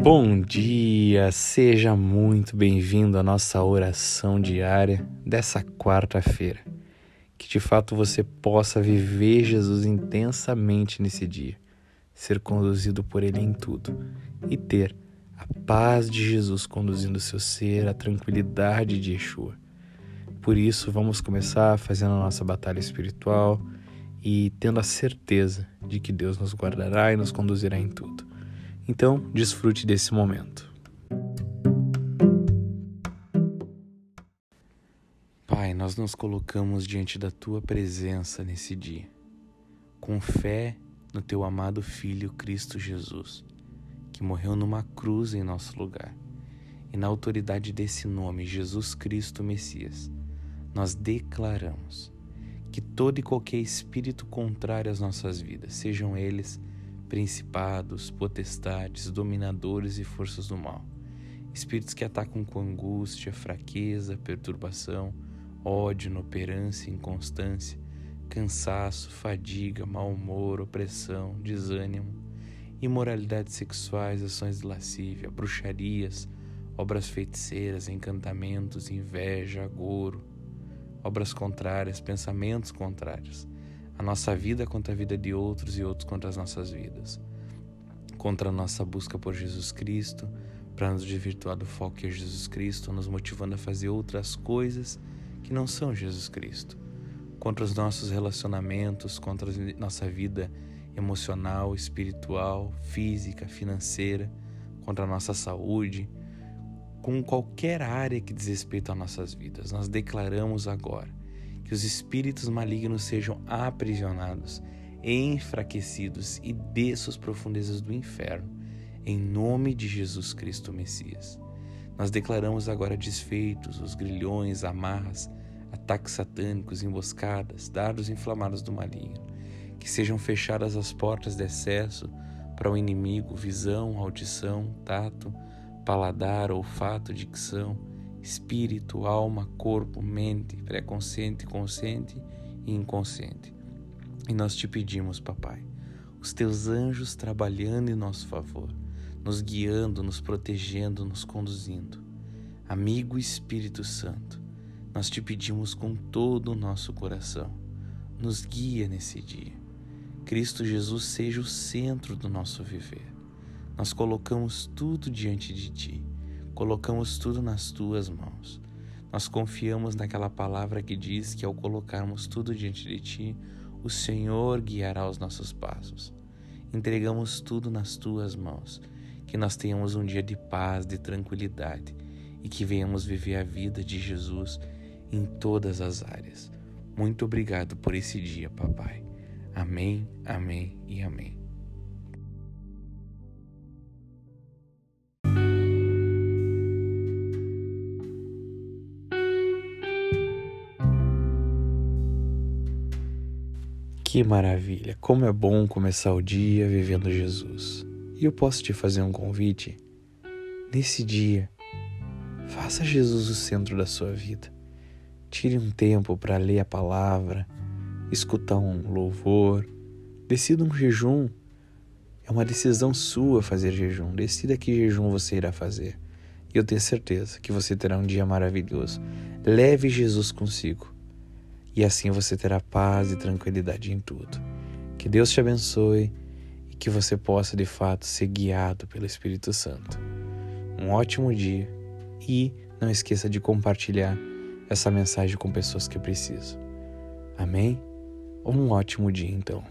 Bom dia, seja muito bem-vindo à nossa oração diária dessa quarta-feira. Que de fato você possa viver Jesus intensamente nesse dia, ser conduzido por Ele em tudo e ter a paz de Jesus conduzindo seu ser, a tranquilidade de Yeshua. Por isso, vamos começar fazendo a nossa batalha espiritual e tendo a certeza de que Deus nos guardará e nos conduzirá em tudo. Então, desfrute desse momento. Pai, nós nos colocamos diante da tua presença nesse dia, com fé no teu amado Filho Cristo Jesus, que morreu numa cruz em nosso lugar. E na autoridade desse nome, Jesus Cristo Messias, nós declaramos que todo e qualquer espírito contrário às nossas vidas, sejam eles principados, potestades, dominadores e forças do mal. Espíritos que atacam com angústia, fraqueza, perturbação, ódio, inoperância, inconstância, cansaço, fadiga, mau humor, opressão, desânimo, imoralidades sexuais, ações de lascívia, bruxarias, obras feiticeiras, encantamentos, inveja, agouro, obras contrárias, pensamentos contrários a nossa vida contra a vida de outros e outros contra as nossas vidas, contra a nossa busca por Jesus Cristo, para nos desvirtuar do foco que é Jesus Cristo, nos motivando a fazer outras coisas que não são Jesus Cristo, contra os nossos relacionamentos, contra a nossa vida emocional, espiritual, física, financeira, contra a nossa saúde, com qualquer área que diz respeito às nossas vidas. Nós declaramos agora que os espíritos malignos sejam aprisionados, enfraquecidos e desçam as profundezas do inferno, em nome de Jesus Cristo Messias. Nós declaramos agora desfeitos os grilhões, amarras, ataques satânicos, emboscadas, dardos inflamados do maligno, que sejam fechadas as portas de acesso para o inimigo, visão, audição, tato, paladar, olfato, dicção, espírito, alma, corpo, mente, pré-consciente, consciente e inconsciente. E nós te pedimos, papai, os teus anjos trabalhando em nosso favor, nos guiando, nos protegendo, nos conduzindo. Amigo Espírito Santo, nós te pedimos com todo o nosso coração, nos guia nesse dia. Cristo Jesus seja o centro do nosso viver. Nós colocamos tudo diante de ti colocamos tudo nas tuas mãos. Nós confiamos naquela palavra que diz que ao colocarmos tudo diante de ti, o Senhor guiará os nossos passos. Entregamos tudo nas tuas mãos, que nós tenhamos um dia de paz, de tranquilidade e que venhamos viver a vida de Jesus em todas as áreas. Muito obrigado por esse dia, papai. Amém, amém e amém. Que maravilha! Como é bom começar o dia vivendo Jesus. E eu posso te fazer um convite? Nesse dia, faça Jesus o centro da sua vida. Tire um tempo para ler a palavra, escutar um louvor, decida um jejum. É uma decisão sua fazer jejum. Decida que jejum você irá fazer. E eu tenho certeza que você terá um dia maravilhoso. Leve Jesus consigo e assim você terá paz e tranquilidade em tudo. Que Deus te abençoe e que você possa de fato ser guiado pelo Espírito Santo. Um ótimo dia e não esqueça de compartilhar essa mensagem com pessoas que precisam. Amém? Um ótimo dia então.